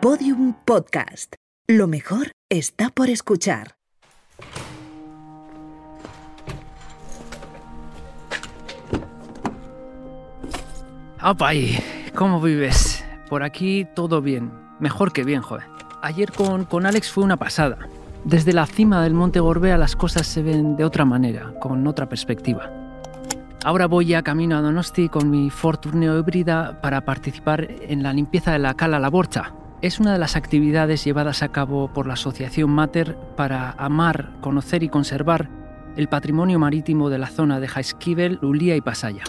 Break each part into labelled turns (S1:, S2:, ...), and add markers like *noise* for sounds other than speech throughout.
S1: Podium Podcast. Lo mejor está por escuchar.
S2: ¡Apa ahí! ¿Cómo vives? Por aquí todo bien. Mejor que bien, joder. Ayer con, con Alex fue una pasada. Desde la cima del Monte Gorbea las cosas se ven de otra manera, con otra perspectiva. Ahora voy ya camino a Donosti con mi Ford Tourneo híbrida para participar en la limpieza de la cala La Borcha. Es una de las actividades llevadas a cabo por la Asociación Mater para amar, conocer y conservar el patrimonio marítimo de la zona de Jaizkibel, Lulía y Pasaya.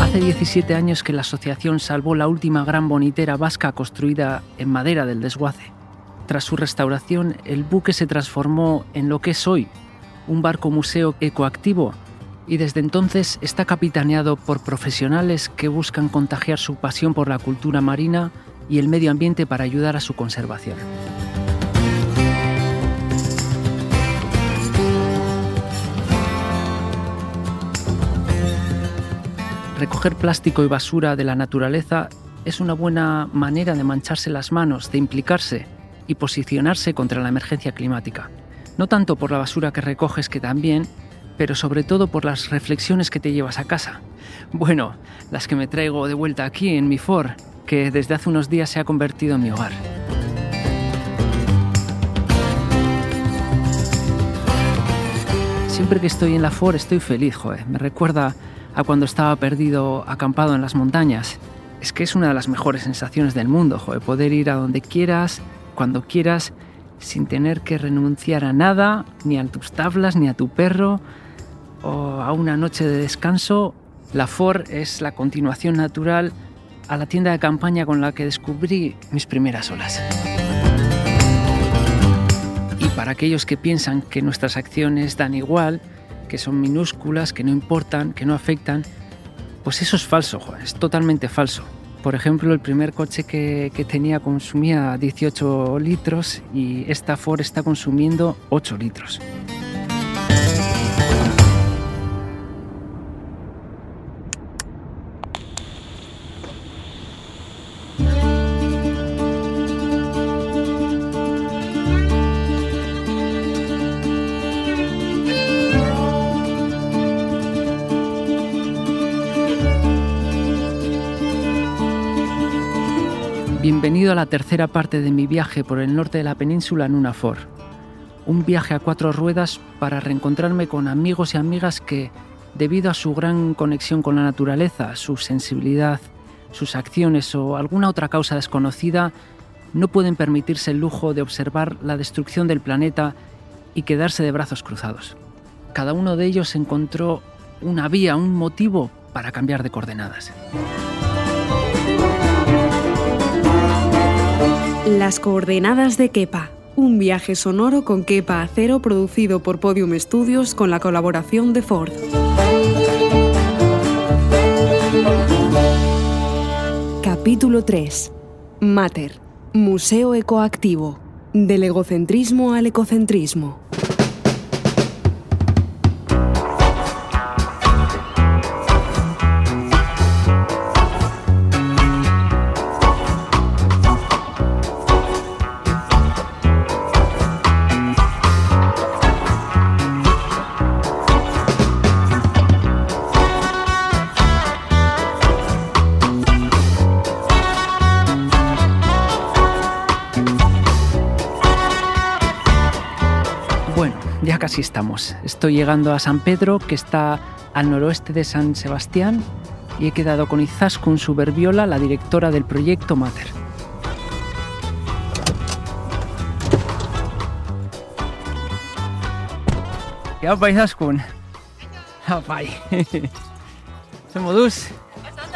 S2: Hace 17 años que la asociación salvó la última gran bonitera vasca construida en madera del desguace. Tras su restauración, el buque se transformó en lo que es hoy, un barco museo ecoactivo, y desde entonces está capitaneado por profesionales que buscan contagiar su pasión por la cultura marina y el medio ambiente para ayudar a su conservación. Recoger plástico y basura de la naturaleza es una buena manera de mancharse las manos, de implicarse y posicionarse contra la emergencia climática. No tanto por la basura que recoges, que también, pero sobre todo por las reflexiones que te llevas a casa. Bueno, las que me traigo de vuelta aquí en mi Ford, que desde hace unos días se ha convertido en mi hogar. Siempre que estoy en la Ford estoy feliz, joder. Me recuerda a cuando estaba perdido acampado en las montañas. Es que es una de las mejores sensaciones del mundo, joder, poder ir a donde quieras, cuando quieras, sin tener que renunciar a nada, ni a tus tablas, ni a tu perro, o a una noche de descanso. La Ford es la continuación natural a la tienda de campaña con la que descubrí mis primeras olas. Y para aquellos que piensan que nuestras acciones dan igual, que son minúsculas, que no importan, que no afectan, pues eso es falso, es totalmente falso. Por ejemplo, el primer coche que, que, tenía consumía 18 litros y esta Ford está consumiendo 8 litros. A la tercera parte de mi viaje por el norte de la península en una Ford. Un viaje a cuatro ruedas para reencontrarme con amigos y amigas que, debido a su gran conexión con la naturaleza, su sensibilidad, sus acciones o alguna otra causa desconocida, no pueden permitirse el lujo de observar la destrucción del planeta y quedarse de brazos cruzados. Cada uno de ellos encontró una vía, un motivo para cambiar de coordenadas.
S3: Las coordenadas de Kepa. Un viaje sonoro con Kepa Acero producido por Podium Studios con la colaboración de Ford. Capítulo 3. Mater. Museo Ecoactivo. Del egocentrismo al ecocentrismo.
S2: Estamos. Estoy llegando a San Pedro, que está al noroeste de San Sebastián, y he quedado con Izaskun Suberbiola, la directora del proyecto Mater. ¿Qué apa, Izaskun?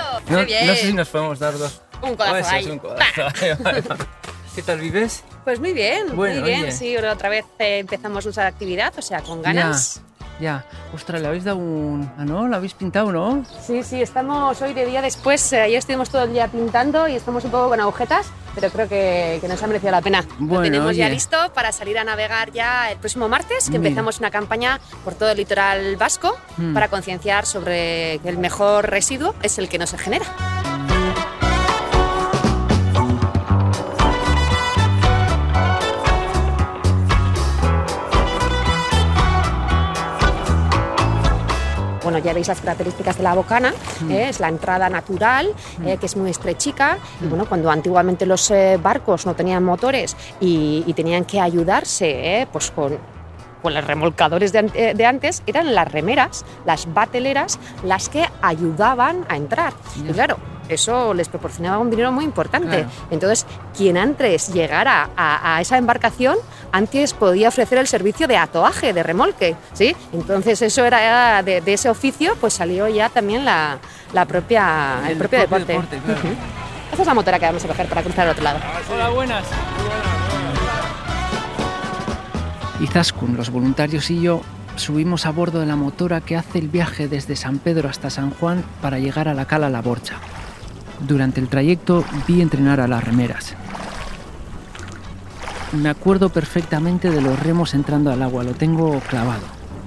S2: *laughs*
S4: Muy
S2: No, sé si nos podemos dar dos.
S4: Un codazo ahí.
S2: un. *laughs* ¿Qué tal vives?
S4: Pues muy bien,
S2: Bueno,
S4: muy bien.
S2: oye.
S4: Sí, otra vez eh, empezamos nuestra actividad, o sea, con ganas.
S2: Ya. Ostras, le habéis dado un... Ah, ¿no? ¿Lo habéis pintado, no?
S4: Sí, sí, estamos hoy de día después. Eh, ayer estuvimos todo el día pintando y estamos un poco con agujetas, pero creo que, que nos ha merecido la pena.
S2: Bueno,
S4: Lo tenemos ya
S2: oye.
S4: listo para salir a navegar ya el próximo martes, que
S2: Mira.
S4: empezamos una campaña por todo el litoral vasco
S2: Mm.
S4: para concienciar sobre que el mejor residuo es el que no se genera. Bueno, ya veis las características de la bocana, ¿eh? es la entrada natural, ¿eh? que es muy estrechica. Y bueno, cuando antiguamente los eh, barcos no tenían motores y, y tenían que ayudarse pues con, con los remolcadores de, de antes, eran las remeras, las bateleras, las que ayudaban a entrar. Y claro, eso les proporcionaba un dinero muy importante.
S2: Claro.
S4: Entonces, quien antes llegara a, a esa embarcación, antes podía ofrecer el servicio de atoaje, de remolque, ¿sí? Entonces, eso era de, de ese oficio, pues salió ya también la, la propia, el,
S2: El
S4: propio,
S2: propio
S4: deporte.
S2: deporte, claro.
S4: Esta es la motora que vamos a coger para cruzar al otro lado.
S2: Hola, buenas. Izaskun, los voluntarios y yo subimos a bordo de la motora que hace el viaje desde San Pedro hasta San Juan para llegar a la cala La Borcha. Durante el trayecto vi entrenar a las remeras. Me acuerdo perfectamente de los remos entrando al agua, lo tengo clavado.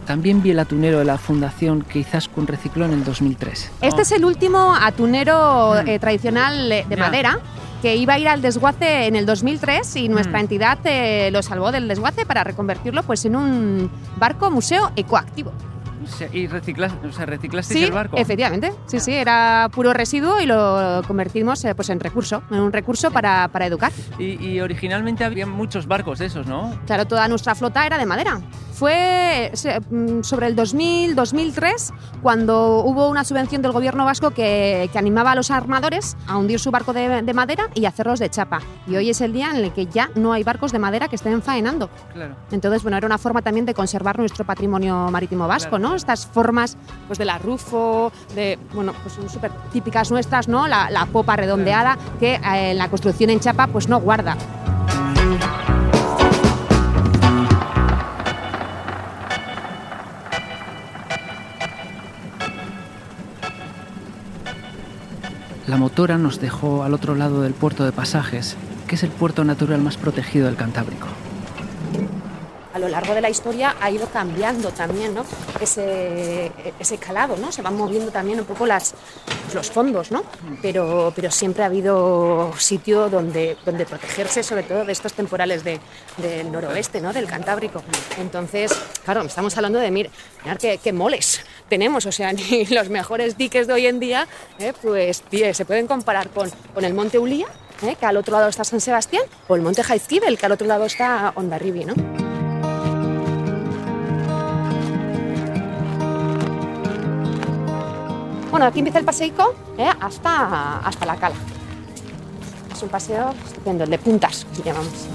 S2: También vi el atunero de la fundación que Izaskun recicló en el 2003.
S4: Este es el último atunero
S2: Mm.
S4: eh, tradicional eh, de madera que iba a ir al desguace en el 2003 y nuestra
S2: Mm.
S4: entidad eh, lo salvó del desguace para reconvertirlo pues en un barco museo ecoactivo.
S2: ¿Y reciclas, o sea, reciclasteis
S4: Sí,
S2: el barco?
S4: efectivamente. Sí, sí, era puro residuo y lo convertimos eh, pues en recurso, en un recurso para, para educar.
S2: Y, y originalmente había muchos barcos de esos, ¿no?
S4: Claro, toda nuestra flota era de madera. Fue mm, sobre el 2000-2003 cuando hubo una subvención del gobierno vasco que, que animaba a los armadores a hundir su barco de, de madera y hacerlos de chapa. Y hoy es el día en el que ya no hay barcos de madera que estén faenando.
S2: Claro.
S4: Entonces, bueno, era una forma también de conservar nuestro patrimonio marítimo vasco,
S2: Claro.
S4: ¿no? Estas formas pues de la rufo, de, bueno, pues son súper típicas nuestras, ¿no? La, la popa redondeada que eh, la construcción en chapa pues no guarda.
S2: La motora nos dejó al otro lado del puerto de pasajes, que es el puerto natural más protegido del Cantábrico.
S4: a lo largo de la historia ha ido cambiando también ¿no? ese, ese calado, ¿no? se van moviendo también un poco los fondos, ¿no? pero, siempre ha habido sitio donde, protegerse, sobre todo de estos temporales de- del noroeste, ¿no? del Cantábrico. Entonces, claro, estamos hablando de, mir- mirar qué, qué moles tenemos, o sea, *laughs* ni los mejores diques de hoy en día, ¿eh? pues tie- se pueden comparar con, con el Monte Ulía, ¿eh? que al otro lado está San Sebastián, o el Monte Jaizkibel, que al otro lado está Ondarribi, ¿no? Bueno, aquí empieza el paseico ¿eh? hasta, hasta la cala. Es un paseo estupendo, el de puntas, que llamamos.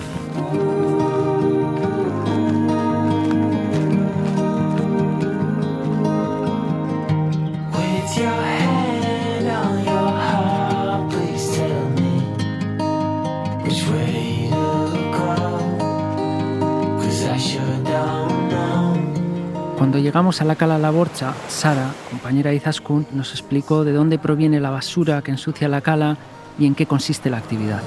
S2: Llegamos a la cala La Borcha, Sara, compañera de Izaskun, nos explicó de dónde proviene la basura que ensucia la cala y en qué consiste la actividad.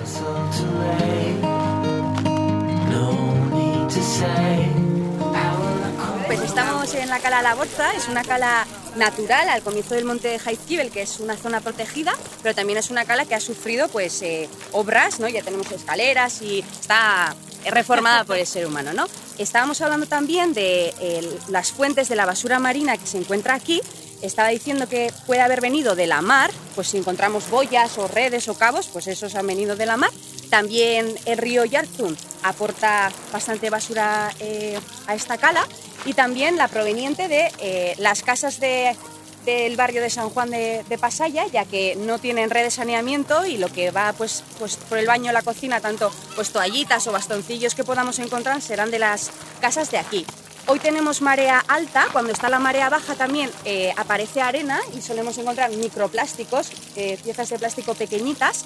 S5: Pues estamos en la cala La Borza, es una cala natural al comienzo del monte Jaizkibel, que es una zona protegida, pero también es una cala que ha sufrido pues eh, obras, ¿no? Ya tenemos escaleras y está reformada por el ser humano, ¿no? Estábamos hablando también de eh, las fuentes de la basura marina que se encuentra aquí. Estaba diciendo que puede haber venido de la mar, pues si encontramos boyas o redes o cabos, pues esos han venido de la mar. También el río Yarzun aporta bastante basura eh, a esta cala y también la proveniente de eh, las casas de- del barrio de San Juan de, Pasaya, ya que no tienen red de saneamiento y lo que va pues, pues por el baño, la cocina, tanto pues toallitas o bastoncillos que podamos encontrar serán de las casas de aquí. Hoy tenemos marea alta, cuando está la marea baja también eh, aparece arena y solemos encontrar microplásticos, eh, piezas de plástico pequeñitas.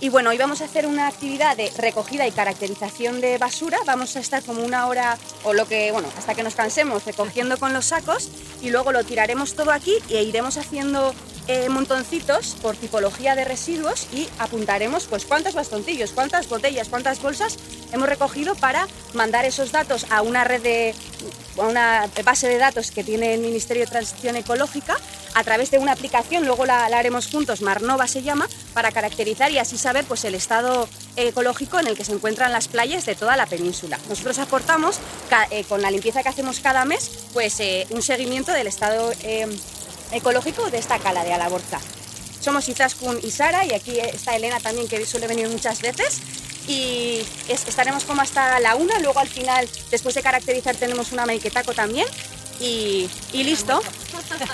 S5: Y bueno, hoy vamos a hacer una actividad de recogida y caracterización de basura. Vamos a estar como una hora o lo que, bueno, hasta que nos cansemos recogiendo con los sacos y luego lo tiraremos todo aquí e iremos haciendo eh, montoncitos por tipología de residuos y apuntaremos pues cuántos bastoncillos, cuántas botellas, cuántas bolsas hemos recogido para mandar esos datos a una red de a una base de datos que tiene el Ministerio de Transición Ecológica a través de una aplicación, luego la, haremos juntos, Marnova se llama, para caracterizar y así saber pues, el estado ecológico en el que se encuentran las playas de toda la península. Nosotros aportamos, eh, con la limpieza que hacemos cada mes, pues eh, un seguimiento del estado ecológico de esta cala de Alaborza. Somos Izaskun y Sara y aquí está Elena también que suele venir muchas veces y es- estaremos como hasta la una, luego al final después de caracterizar tenemos una maiketaco también y, y listo.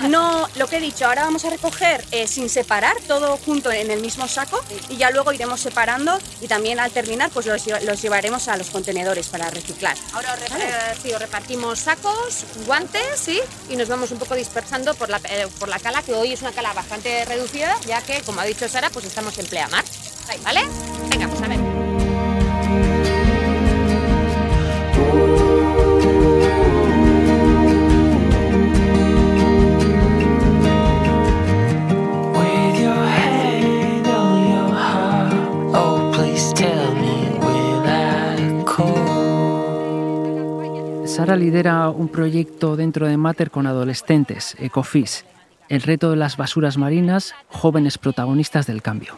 S5: No, lo que he dicho, ahora vamos a recoger eh, sin separar, todo junto en el mismo saco y ya luego iremos separando y también al terminar pues los, los llevaremos a los contenedores para reciclar.
S4: Ahora eh, sí, repartimos sacos, guantes, ¿sí? Y nos vamos un poco dispersando por la, eh, por la cala, que hoy es una cala bastante reducida, ya que, como ha dicho Sara, pues estamos en pleamar. ¿Vale? Venga, pues a ver.
S2: Sara lidera un proyecto dentro de Mater con adolescentes, Ecofish, el reto de las basuras marinas, jóvenes protagonistas del cambio.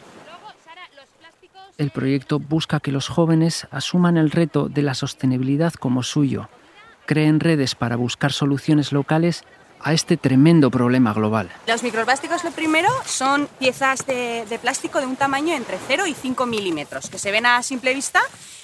S2: El proyecto busca que los jóvenes asuman el reto de la sostenibilidad como suyo, creen redes para buscar soluciones locales a este tremendo problema global.
S5: Los microplásticos, lo primero, son piezas de, de plástico de un tamaño entre 0 y 5 milímetros, que se ven a simple vista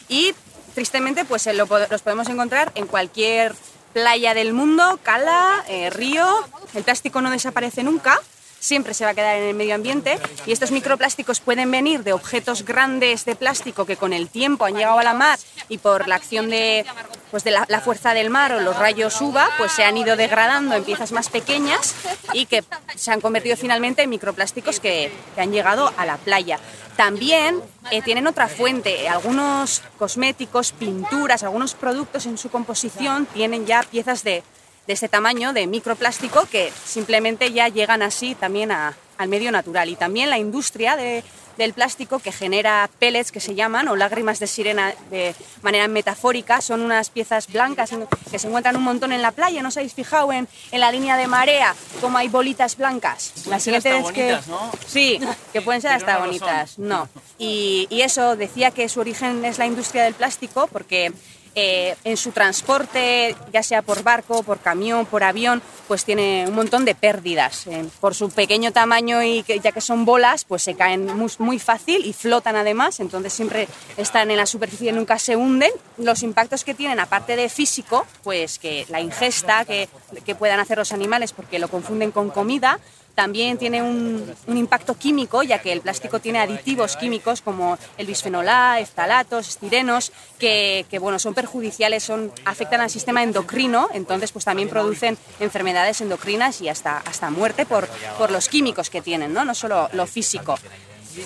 S5: y, tristemente, pues eh, los podemos encontrar en cualquier playa del mundo, cala, eh, río. El plástico no desaparece nunca, siempre se va a quedar en el medio ambiente y estos microplásticos pueden venir de objetos grandes de plástico que con el tiempo han llegado a la mar y por la acción de, pues de la, fuerza del mar o los rayos UVA pues se han ido degradando en piezas más pequeñas y que se han convertido finalmente en microplásticos que, que han llegado a la playa. También eh, tienen otra fuente, algunos cosméticos, pinturas, algunos productos en su composición tienen ya piezas de, de este tamaño de microplástico que simplemente ya llegan así también a- al medio natural. Y también la industria de- del plástico que genera pellets que se llaman o lágrimas de sirena de manera metafórica son unas piezas blancas que se encuentran un montón en la playa. ¿No os habéis fijado en, en la línea de marea cómo hay bolitas blancas? La siguiente vez que sí, que pueden ser *laughs* hasta bonitas. No. Y, y eso decía que su origen es la industria del plástico porque eh, en su transporte, ya sea por barco, por camión, por avión, pues tiene un montón de pérdidas. Eh, por su pequeño tamaño y que, ya que son bolas, pues se caen muy, muy fácil y flotan además, entonces siempre están en la superficie y nunca se hunden. Los impactos que tienen, aparte de físico, pues que la ingesta que, que puedan hacer los animales porque lo confunden con comida, también tiene un, un impacto químico, ya que el plástico tiene aditivos químicos como el bisfenol A, eftalatos, estirenos, que, que, bueno, son perjudiciales, son, afectan al sistema endocrino, entonces pues también producen enfermedades endocrinas y hasta, hasta muerte por, por los químicos que tienen, ¿no? no solo lo físico.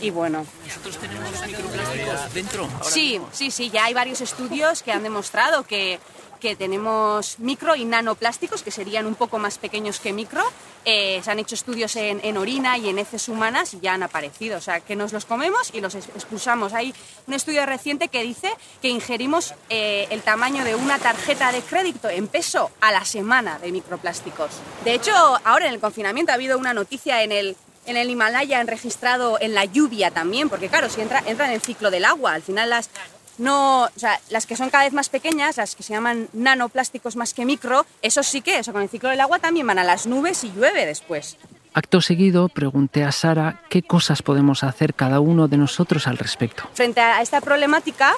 S5: Y bueno,
S2: ¿Nosotros tenemos microplásticos dentro?
S5: Sí, sí, sí, ya hay varios estudios que han demostrado que, que tenemos micro y nanoplásticos, que serían un poco más pequeños que micro. Eh, se han hecho estudios en, en orina y en heces humanas y ya han aparecido. O sea, que nos los comemos y los ex- expulsamos. Hay un estudio reciente que dice que ingerimos eh, el tamaño de una tarjeta de crédito en peso a la semana de microplásticos. De hecho, ahora en el confinamiento ha habido una noticia en el, en el Himalaya han registrado en la lluvia también, porque claro, si entra, entra en el ciclo del agua, al final las no, o sea, las que son cada vez más pequeñas, las que se llaman nanoplásticos más que micro, eso sí que, eso con el ciclo del agua también van a las nubes y llueve después.
S2: Acto seguido, pregunté a Sara qué cosas podemos hacer cada uno de nosotros al respecto.
S5: Frente a esta problemática,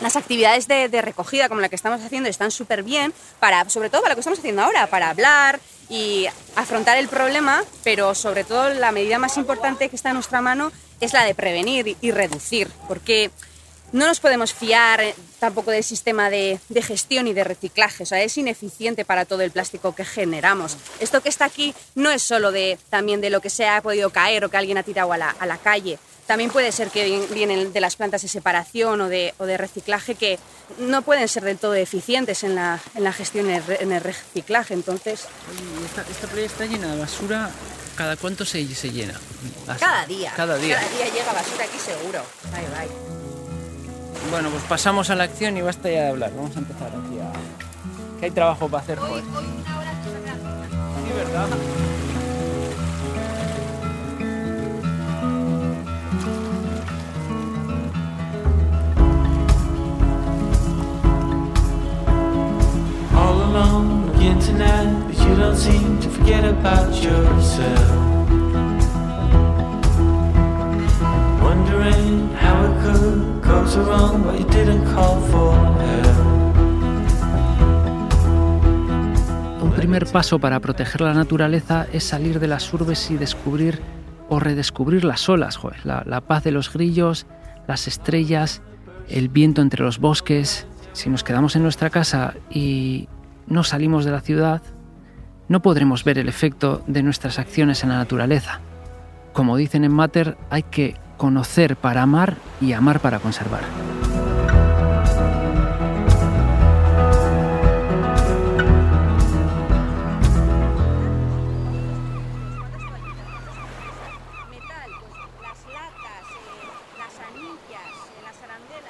S5: las actividades de, de recogida como la que estamos haciendo están súper bien, para, sobre todo para lo que estamos haciendo ahora, para hablar y afrontar el problema, pero sobre todo la medida más importante que está en nuestra mano es la de prevenir y, y reducir, porque no nos podemos fiar eh, tampoco del sistema de, de gestión y de reciclaje, o sea, es ineficiente para todo el plástico que generamos. Esto que está aquí no es solo de, también de lo que se ha podido caer o que alguien ha tirado a la, a la calle, también puede ser que vien- vienen de las plantas de separación o de, o de reciclaje que no pueden ser del todo eficientes en la, en la gestión en el, re- en el reciclaje. Entonces,
S2: esta, esta playa está llena de basura. ¿Cada cuánto se, se llena?
S5: Cada día.
S2: Cada día.
S5: Cada día llega basura aquí seguro. Bye, bye.
S2: Bueno, pues pasamos a la acción y basta ya de hablar. Vamos a empezar aquí a... Que hay trabajo para hacer, joder. Sí, ¿verdad?
S6: All alone again tonight, but you don't seem to forget about yourself. Wondering how it could
S2: Un primer paso para proteger la naturaleza es salir de las urbes y descubrir o redescubrir las olas, la paz de los grillos, las estrellas, el viento entre los bosques. Si nos quedamos en nuestra casa y no salimos de la ciudad, no podremos ver el efecto de nuestras acciones en la naturaleza. Como dicen en Mater, hay que conocer para amar y amar para conservar.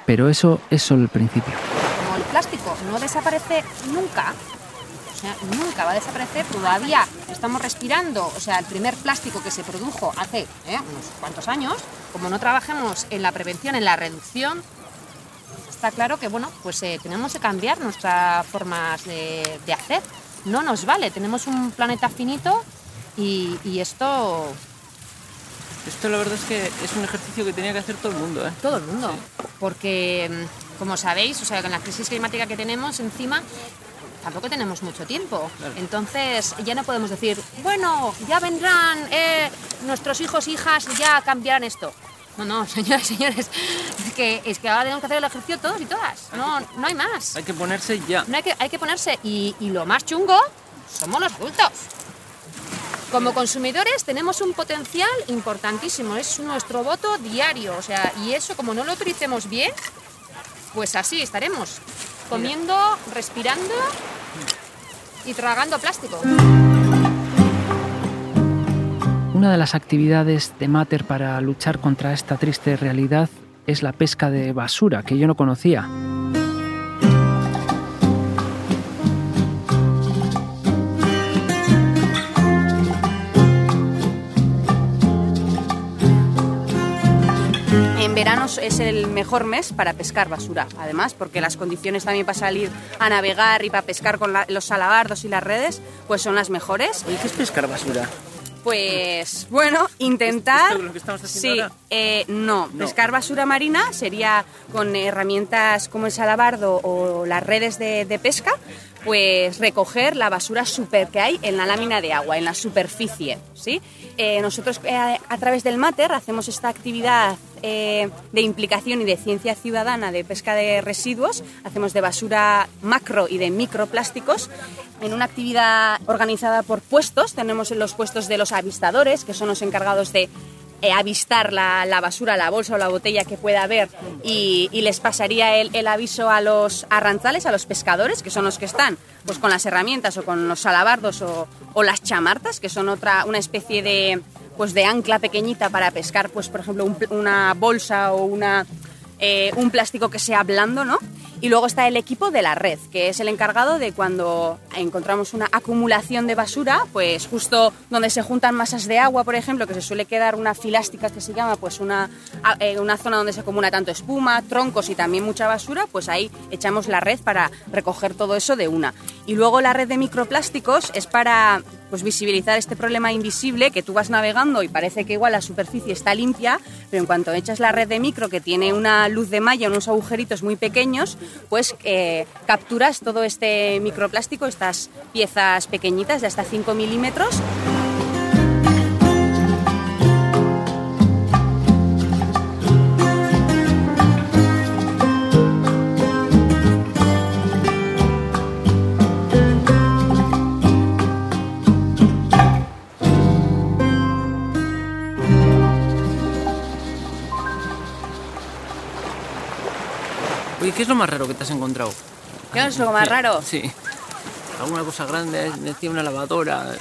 S2: Pero eso es solo el principio.
S4: Como el plástico no desaparece nunca, o sea, nunca va a desaparecer, todavía estamos respirando, o sea, el primer plástico que se produjo hace ¿eh? unos cuantos años, como no trabajemos en la prevención, en la reducción, está claro que, bueno, pues eh, tenemos que cambiar nuestras formas de, de hacer. No nos vale, tenemos un planeta finito y, y esto
S2: Esto la verdad es que es un ejercicio que tenía que hacer todo el mundo, ¿eh?
S4: todo el mundo. Porque, mm, como sabéis, o sea, con la crisis climática que tenemos encima, tampoco tenemos mucho tiempo. Entonces, ya no podemos decir, bueno, ya vendrán eh, nuestros hijos, hijas, ya cambiarán esto. No, no, *laughs* señores, señores, es que, es que ahora tenemos que hacer el ejercicio todos y todas. No, no hay más.
S2: Hay que ponerse ya.
S4: No hay que, hay que ponerse. Y, y lo más chungo somos los adultos. Como consumidores tenemos un potencial importantísimo, es nuestro voto diario, o sea, y eso como no lo utilicemos bien, pues así estaremos, comiendo, respirando y tragando plástico.
S2: Una de las actividades de Mater para luchar contra esta triste realidad es la pesca de basura, que yo no conocía.
S5: Verano es el mejor mes para pescar basura, además, porque las condiciones también para salir a navegar y para pescar con la- los salabardos y las redes, pues son las mejores.
S2: Oye, ¿qué es pescar basura?
S5: Pues bueno, intentar.
S2: ¿Esto es lo que estamos haciendo
S5: sí,
S2: ahora?
S5: eh, no.
S2: No.
S5: Pescar basura marina sería con herramientas como el salabardo o las redes de, de pesca, pues recoger la basura super que hay en la lámina de agua, en la superficie, ¿sí? Eh, nosotros eh, a través del Mater hacemos esta actividad eh, de implicación y de ciencia ciudadana de pesca de residuos, hacemos de basura macro y de microplásticos en una actividad organizada por puestos. Tenemos los puestos de los avistadores, que son los encargados de eh, avistar la, la basura, la bolsa o la botella que pueda haber y, les pasaría el, el aviso a los arranzales, a los pescadores, que son los que están pues con las herramientas o con los salabardos o, o las chamartas, que son otra una especie de pues de ancla pequeñita para pescar, pues por ejemplo un una bolsa o una eh, un plástico que sea blando, ¿no? Y luego está el equipo de la red, que es el encargado de cuando encontramos una acumulación de basura, pues justo donde se juntan masas de agua, por ejemplo, que se suele quedar una filástica que se llama, pues una, eh, una zona donde se acumula tanto espuma, troncos y también mucha basura, pues ahí echamos la red para recoger todo eso de una. Y luego la red de microplásticos es para pues visibilizar este problema invisible que tú vas navegando y parece que igual la superficie está limpia, pero en cuanto echas la red de micro que tiene una luz de malla, unos agujeritos muy pequeños, pues eh, capturas todo este microplástico, estas piezas pequeñitas de hasta 5 milímetros.
S2: ¿Qué es lo más raro que te has encontrado?
S5: ¿Qué es lo más raro?
S2: Sí. ¿Alguna cosa grande? Decía una lavadora.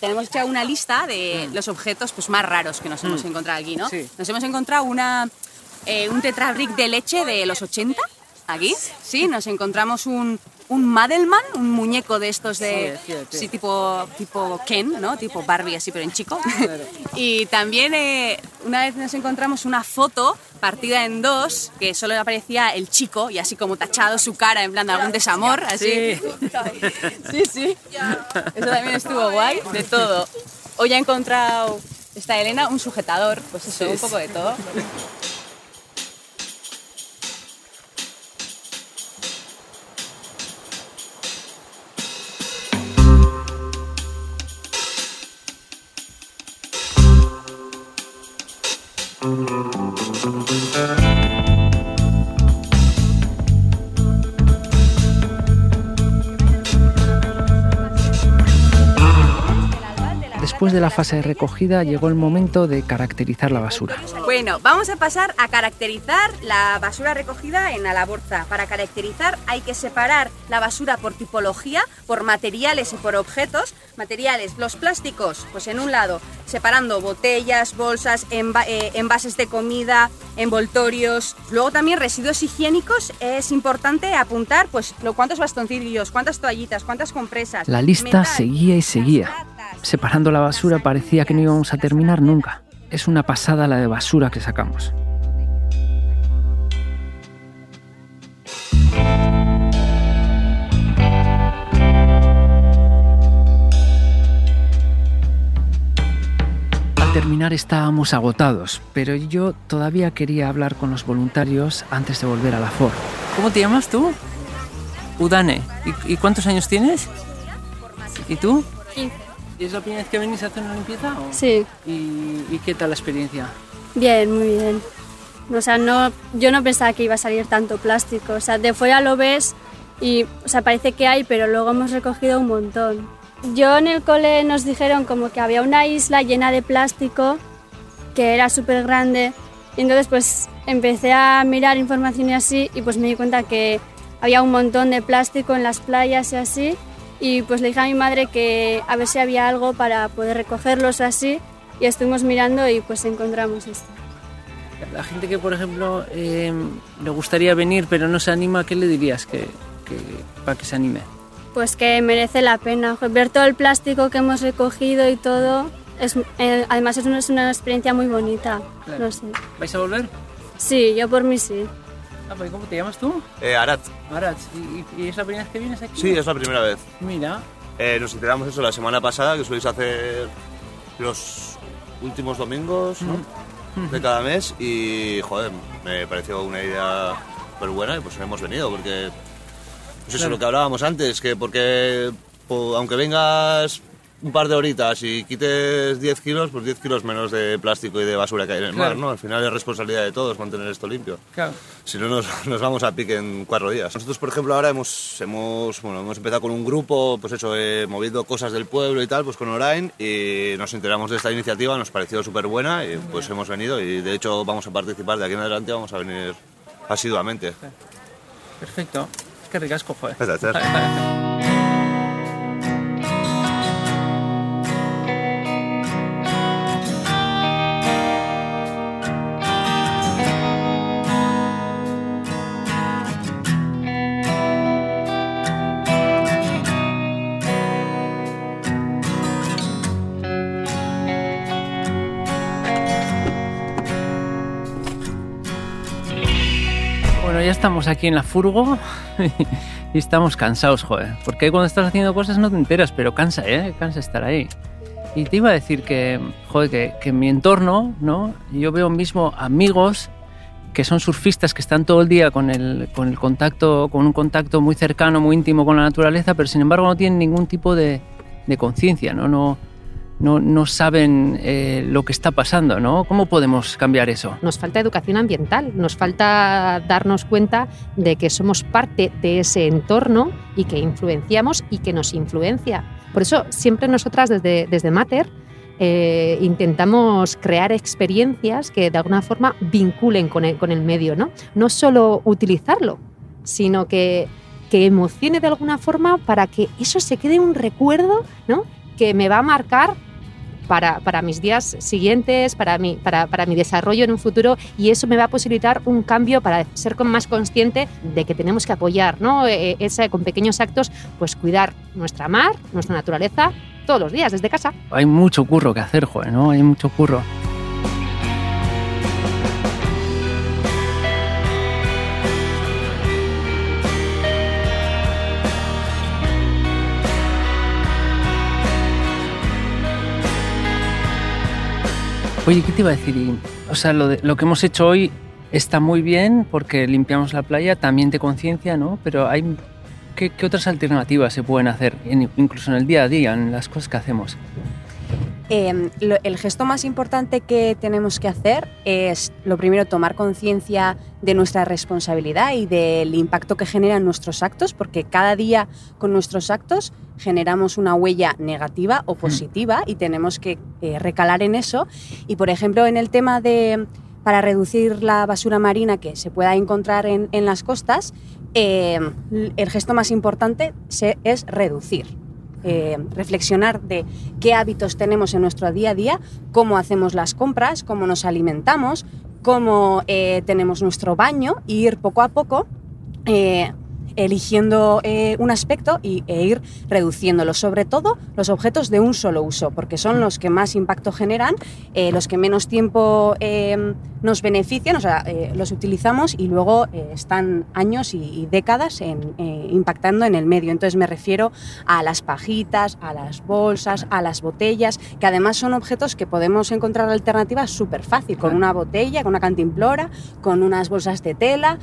S5: Tenemos ya una lista de los objetos pues, más raros que nos hemos encontrado aquí, ¿no?
S2: Mm. Sí.
S5: Nos hemos encontrado una, eh, un tetrabric de leche de los 80, aquí, sí, nos encontramos un, un Madelman, un muñeco de estos de,
S2: Sí, fíjate.
S5: sí, tipo, tipo Ken, ¿no? Tipo Barbie así, pero en chico. *laughs* y también eh, una vez nos encontramos una foto partida en dos, que solo aparecía el chico y así como tachado su cara en plan de algún desamor, así.
S2: Sí. *laughs*
S5: Sí, sí. Eso también estuvo guay, de todo. Hoy ha encontrado esta Elena un sujetador, pues eso,
S2: Sí,
S5: un poco de todo.
S2: De la fase de recogida llegó el momento de caracterizar la basura.
S5: Bueno, vamos a pasar a caracterizar la basura recogida en Alaborza. Para caracterizar hay que separar la basura por tipología, por materiales y por objetos. Materiales, los plásticos, pues en un lado, separando botellas, bolsas, eh, envases de comida, envoltorios. Luego también residuos higiénicos, es importante apuntar pues lo, cuántos bastoncillos, cuántas toallitas, cuántas compresas.
S2: La lista
S5: metal,
S2: seguía y seguía. Separando la basura parecía que no íbamos a terminar nunca. Es una pasada la de basura que sacamos. Al terminar estábamos agotados, pero yo todavía quería hablar con los voluntarios antes de volver a la FOR. ¿Cómo te llamas tú? Udane. ¿Y, y cuántos años tienes? ¿Y tú?
S7: 15.
S2: ¿Y es la primera vez que venís a hacer una limpieza? o-
S7: Sí,
S2: ¿Y, y qué tal la experiencia?
S7: bien, muy bien. O sea, no, yo no pensaba que iba a salir tanto plástico. O sea, de fuera lo ves y, o sea, parece que hay, pero luego hemos recogido un montón. Yo en el cole nos dijeron como que había una isla llena de plástico que era súper grande. Y entonces pues empecé a mirar información y así y pues me di cuenta que había un montón de plástico en las playas y así. Y pues le dije a mi madre que a ver si había algo para poder recogerlos así. Y estuvimos mirando y pues encontramos esto.
S2: La gente que, por ejemplo, eh, le gustaría venir pero no se anima, ¿qué le dirías que, que- para que se anime?
S7: Pues que merece la pena. Ver todo el plástico que hemos recogido y todo. Es, eh, además es una, es una experiencia muy bonita.
S2: Claro.
S7: No sé.
S2: ¿Vais a volver?
S7: Sí, yo por mí sí.
S2: Ah, pues, ¿Cómo te llamas tú?
S8: Eh, Arat,
S2: Arach. ¿Y, es la primera vez que vienes aquí?
S8: sí, es la primera vez.
S2: Mira,
S8: Eh, nos enteramos eso la semana pasada, que soléis hacer los últimos domingos ¿no? de cada mes y, joder, me pareció una idea súper buena y pues hemos venido porque, pues eso
S2: Claro.
S8: es lo que hablábamos antes, que porque po- aunque vengas un par de horitas y quites 10 kilos, pues 10 kilos menos de plástico y de basura que hay en el
S2: Claro.
S8: mar, ¿no? Al final es responsabilidad de todos mantener esto limpio.
S2: claro.
S8: Si no, nos, *laughs* nos vamos a pique en cuatro días. Nosotros, por ejemplo, ahora hemos, hemos, bueno, hemos empezado con un grupo, pues eso, eh, moviendo cosas del pueblo y tal, pues con Orain, y nos enteramos de esta iniciativa, nos pareció súper buena, y pues hemos venido, y de hecho vamos a participar de aquí en adelante, vamos a venir asiduamente.
S2: Perfecto. Es que ricasco, joder.
S8: Gracias.
S2: Estamos aquí en la furgo *laughs* y estamos cansados, joder. Porque cuando estás haciendo cosas no te enteras, pero cansa, ¿eh? Cansa estar ahí. Y te iba a decir que, joder, que, que en mi entorno, ¿no? Yo veo mismo amigos que son surfistas que están todo el día con el, con el contacto, con un contacto muy cercano, muy íntimo con la naturaleza, pero sin embargo no tienen ningún tipo de, de conciencia, ¿no? No, no, no saben eh, lo que está pasando, ¿no? ¿Cómo podemos cambiar eso?
S4: Nos falta educación ambiental, nos falta darnos cuenta de que somos parte de ese entorno y que influenciamos y que nos influencia. Por eso siempre nosotras desde, desde Mater eh, intentamos crear experiencias que de alguna forma vinculen con el, con el medio, ¿no? No solo utilizarlo, sino que, que emocione de alguna forma para que eso se quede un recuerdo, ¿no? Que me va a marcar para, para, mis días siguientes, para mi, para, para, mi desarrollo en un futuro y eso me va a posibilitar un cambio para ser más consciente de que tenemos que apoyar, ¿no? E, ese, con pequeños actos, pues cuidar nuestra mar, nuestra naturaleza, todos los días desde casa.
S2: Hay mucho curro que hacer, joder, ¿no? Hay mucho curro. Oye, ¿qué te iba a decir? O sea, lo, de, lo, que hemos hecho hoy está muy bien porque limpiamos la playa, también de conciencia, ¿no? Pero hay, ¿qué, ¿qué, otras alternativas se pueden hacer, incluso en el día a día, en las cosas que hacemos?
S5: Eh, lo, el gesto más importante que tenemos que hacer es, lo primero, tomar conciencia de nuestra responsabilidad y del impacto que generan nuestros actos, porque cada día con nuestros actos generamos una huella negativa o positiva y tenemos que eh, recalar en eso. Y, por ejemplo, en el tema de para reducir la basura marina que se pueda encontrar en, en las costas, eh, el gesto más importante se, es reducir. Eh, reflexionar de qué hábitos tenemos en nuestro día a día, cómo hacemos las compras, cómo nos alimentamos, cómo eh, tenemos nuestro baño e ir poco a poco eh, eligiendo eh, un aspecto y, e ir reduciéndolo, sobre todo los objetos de un solo uso, porque son los que más impacto generan, eh, los que menos tiempo eh, nos benefician, o sea, los utilizamos y luego están años y, y décadas en, impactando en el medio. Entonces me refiero a las pajitas, a las bolsas, a las botellas, que además son objetos que podemos encontrar alternativas súper fácil, con una botella, con una cantimplora, con unas bolsas de tela,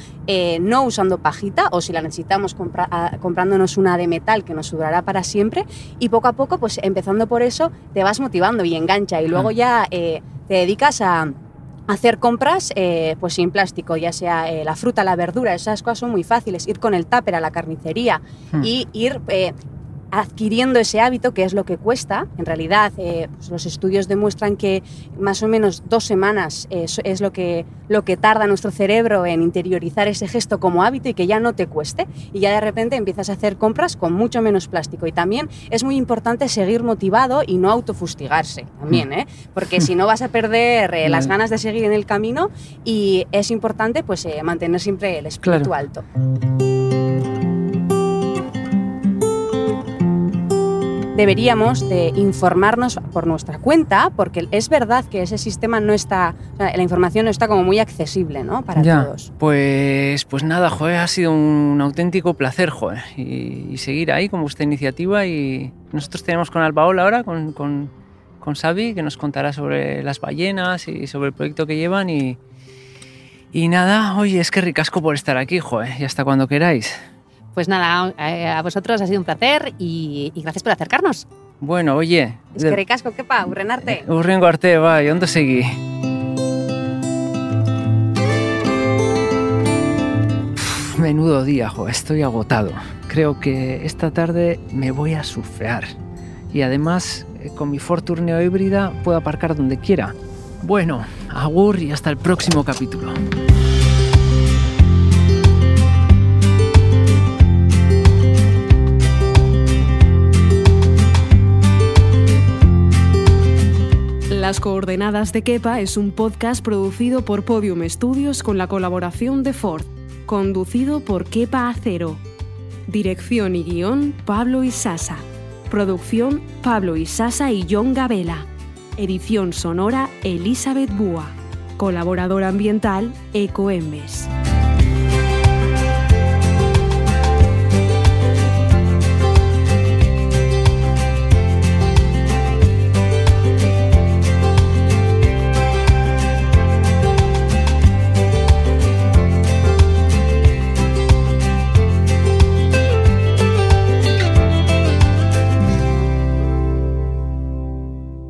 S5: no usando pajita o si la necesitamos necesitamos compra a, comprándonos una de metal que nos durará para siempre y poco a poco, pues empezando por eso, te vas motivando y engancha y luego ya eh, te dedicas a hacer compras eh, pues sin plástico, ya sea eh, la fruta, la verdura, esas cosas son muy fáciles, ir con el tupper a la carnicería hmm. y ir eh, adquiriendo ese hábito, que es lo que cuesta. En realidad, eh, pues los estudios demuestran que más o menos dos semanas es, es, lo, que, lo que tarda nuestro cerebro en interiorizar ese gesto como hábito y que ya no te cueste. Y ya de repente empiezas a hacer compras con mucho menos plástico. Y también es muy importante seguir motivado y no autofustigarse también, ¿eh? porque si no vas a perder eh, las ganas de seguir en el camino y es importante pues eh, mantener siempre el espíritu claro. alto. Deberíamos de informarnos por nuestra cuenta, porque es verdad que ese sistema no está, o sea, la información no está como muy accesible, ¿no? Para
S2: ya,
S5: todos.
S2: Pues, pues nada, joder, ha sido un auténtico placer, joder, y, y, seguir ahí con vuestra iniciativa y nosotros tenemos con Albaola ahora, con, con, con Xavi, que nos contará sobre las ballenas y sobre el proyecto que llevan y, y nada, oye, es que ricasco por estar aquí, joder, y hasta cuando queráis.
S4: Pues nada, a vosotros ha sido un placer y, y gracias por acercarnos.
S2: Bueno, oye...
S5: Es que ricasco, kepa, urrenarte.
S2: Urrengo arte, bai, ondo segi. Menudo día, jo, estoy agotado. Creo que esta tarde me voy a surfear. Y además, eh, con mi Ford Tourneo híbrida puedo aparcar donde quiera. Bueno, agur y hasta el próximo capítulo.
S3: Las Coordenadas de Kepa es un podcast producido por Podium Studios con la colaboración de Ford, conducido por Kepa Acero. Dirección y guion Pablo Isasa. Producción Pablo Isasa y John Gabela. Edición sonora Elizabeth Búa. Colaborador ambiental Ecoembes.